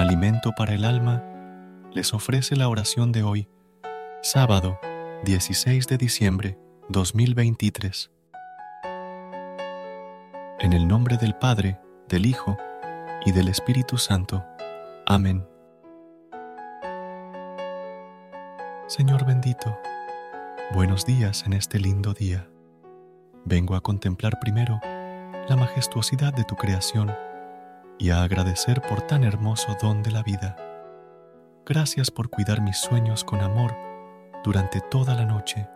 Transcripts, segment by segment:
Alimento para el alma, les ofrece la oración de hoy, sábado 16 de diciembre 2023. En el nombre del Padre, del Hijo y del Espíritu Santo. Amén. Señor bendito, buenos días en este lindo día. Vengo a contemplar primero la majestuosidad de tu creación y a agradecer por tan hermoso don de la vida. Gracias por cuidar mis sueños con amor durante toda la noche,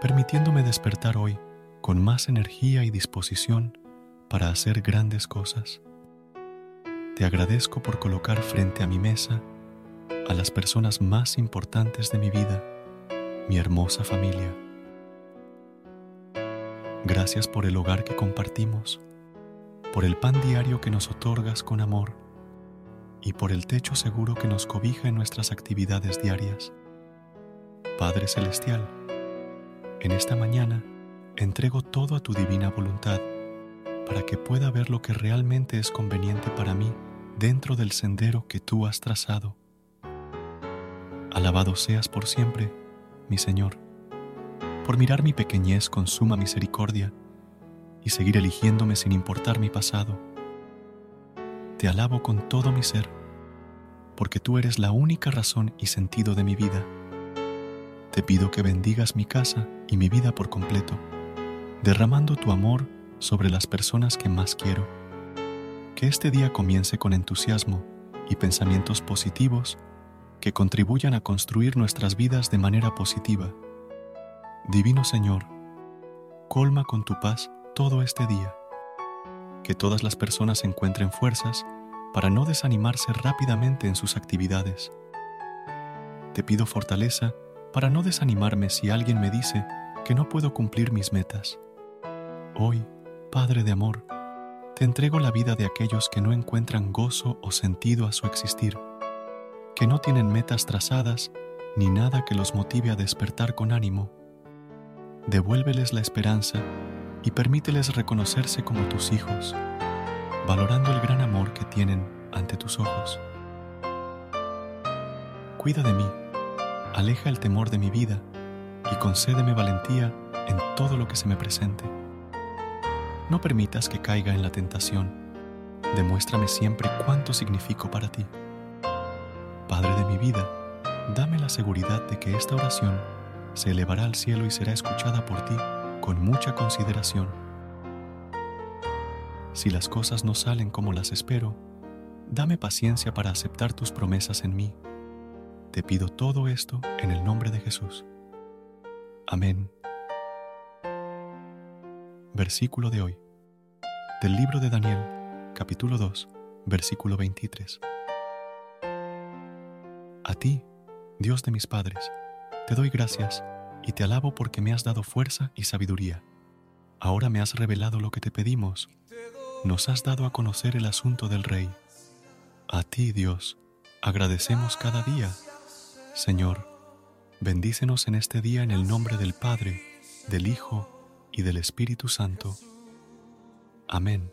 permitiéndome despertar hoy con más energía y disposición para hacer grandes cosas. Te agradezco por colocar frente a mi mesa a las personas más importantes de mi vida, mi hermosa familia. Gracias por el hogar que compartimos por el pan diario que nos otorgas con amor y por el techo seguro que nos cobija en nuestras actividades diarias. Padre Celestial, en esta mañana entrego todo a tu divina voluntad para que pueda ver lo que realmente es conveniente para mí dentro del sendero que tú has trazado. Alabado seas por siempre, mi Señor, por mirar mi pequeñez con suma misericordia y seguir eligiéndome sin importar mi pasado. Te alabo con todo mi ser, porque tú eres la única razón y sentido de mi vida. Te pido que bendigas mi casa y mi vida por completo, derramando tu amor sobre las personas que más quiero. Que este día comience con entusiasmo y pensamientos positivos que contribuyan a construir nuestras vidas de manera positiva. Divino Señor, colma con tu paz todo este día. Que todas las personas encuentren fuerzas para no desanimarse rápidamente en sus actividades. Te pido fortaleza para no desanimarme si alguien me dice que no puedo cumplir mis metas. Hoy, Padre de Amor, te entrego la vida de aquellos que no encuentran gozo o sentido a su existir, que no tienen metas trazadas ni nada que los motive a despertar con ánimo. Devuélveles la esperanza y permíteles reconocerse como tus hijos, valorando el gran amor que tienen ante tus ojos. Cuida de mí, aleja el temor de mi vida y concédeme valentía en todo lo que se me presente. No permitas que caiga en la tentación. Demuéstrame siempre cuánto significo para ti. Padre de mi vida, dame la seguridad de que esta oración se elevará al cielo y será escuchada por ti con mucha consideración. Si las cosas no salen como las espero, dame paciencia para aceptar tus promesas en mí. Te pido todo esto en el nombre de Jesús. Amén. Versículo de hoy. Del libro de Daniel, capítulo 2, versículo 23. A ti, Dios de mis padres, te doy gracias y te alabo porque me has dado fuerza y sabiduría. Ahora me has revelado lo que te pedimos. Nos has dado a conocer el asunto del Rey. A ti, Dios, agradecemos cada día. Señor, bendícenos en este día en el nombre del Padre, del Hijo y del Espíritu Santo. Amén.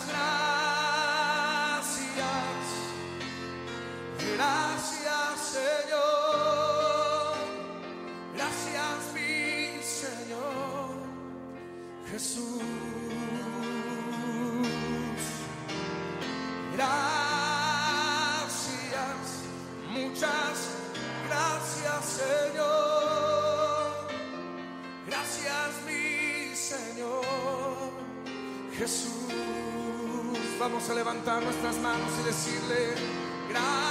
Vamos a levantar nuestras manos y decirle gracias,